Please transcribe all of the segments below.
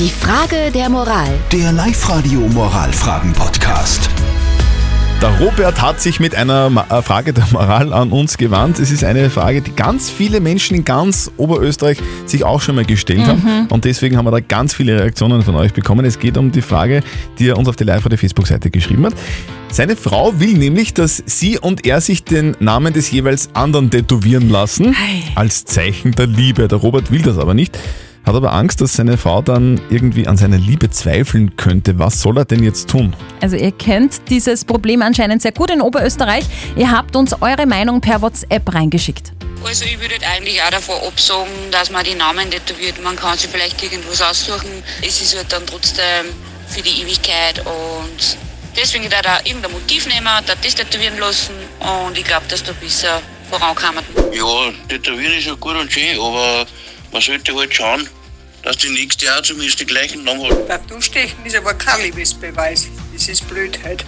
Die Frage der Moral. Der Live-Radio Moralfragen-Podcast. Der Robert hat sich mit einer Ma- äh, Frage der Moral an uns gewandt. Es ist eine Frage, die ganz viele Menschen in ganz Oberösterreich sich auch schon mal gestellt haben. Und deswegen haben wir da ganz viele Reaktionen von euch bekommen. Es geht um die Frage, die er uns auf der live der Facebook-Seite geschrieben hat. Seine Frau will nämlich, dass sie und er sich den Namen des jeweils anderen tätowieren lassen. Ei. Als Zeichen der Liebe. Der Robert will das aber nicht. Hat aber Angst, dass seine Frau dann irgendwie an seiner Liebe zweifeln könnte. Was soll er denn jetzt tun? Also ihr kennt dieses Problem anscheinend sehr gut in Oberösterreich. Ihr habt uns eure Meinung per WhatsApp reingeschickt. Also ich würde eigentlich auch davon absagen, dass man die Namen tätowiert. Man kann sich vielleicht irgendwas aussuchen. Es ist halt dann trotzdem für die Ewigkeit und deswegen da da irgendein Motiv nehmen, da das tätowieren lassen und ich glaube, dass da besser vorankommen. Ja, tätowieren ist ja gut und schön, aber man sollte halt schauen, dass die nächste auch zumindest die gleichen Namen hat. Tattoo-Stechen ist aber kein Liebesbeweis. Das ist Blödheit.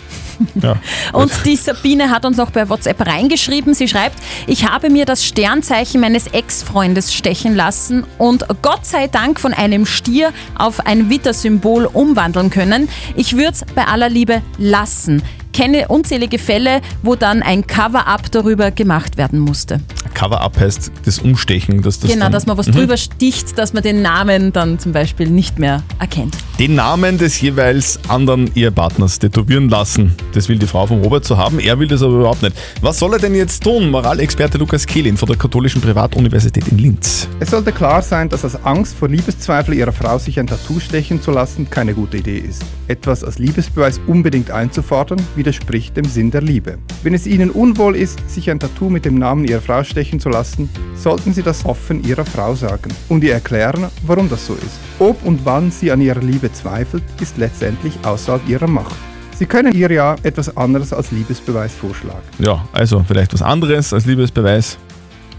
Ja. Und die Sabine hat uns auch bei WhatsApp reingeschrieben. Sie schreibt, ich habe mir das Sternzeichen meines Ex-Freundes stechen lassen und Gott sei Dank von einem Stier auf ein Wittersymbol umwandeln können. Ich würde es bei aller Liebe lassen. Kenne unzählige Fälle, wo dann ein Cover-up darüber gemacht werden musste. Cover-up heißt das Umstechen. Dass das genau, dann, dass man was drüber sticht, dass man den Namen dann zum Beispiel nicht mehr erkennt. den Namen des jeweils anderen Ehepartners tätowieren lassen. Das will die Frau von Robert so haben, er will das aber überhaupt nicht. Was soll er denn jetzt tun? Moralexperte Lukas Kehlin von der Katholischen Privatuniversität in Linz. Es sollte klar sein, dass aus Angst vor Liebeszweifel ihrer Frau sich ein Tattoo stechen zu lassen keine gute Idee ist. Etwas als Liebesbeweis unbedingt einzufordern, widerspricht dem Sinn der Liebe. Wenn es Ihnen unwohl ist, sich ein Tattoo mit dem Namen Ihrer Frau stechen zu lassen, sollten Sie das offen Ihrer Frau sagen und ihr erklären, warum das so ist. Ob und wann sie an ihrer Liebe zweifelt, ist letztendlich außerhalb Ihrer Macht. Sie können ihr ja etwas anderes als Liebesbeweis vorschlagen. Ja, also vielleicht was anderes als Liebesbeweis.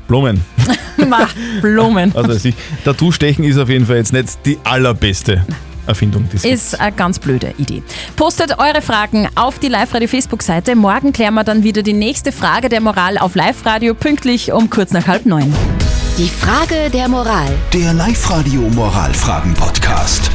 Blumen. Blumen. Also ich, Tattoo-Stechen ist auf jeden Fall jetzt nicht die allerbeste Erfindung. Die es gibt. Ist eine ganz blöde Idee. Postet eure Fragen auf die Live-Radio Facebook-Seite. Morgen klären wir dann wieder die nächste Frage der Moral auf Live-Radio, pünktlich um kurz nach halb neun. Die Frage der Moral. Der Live-Radio Moralfragen-Podcast.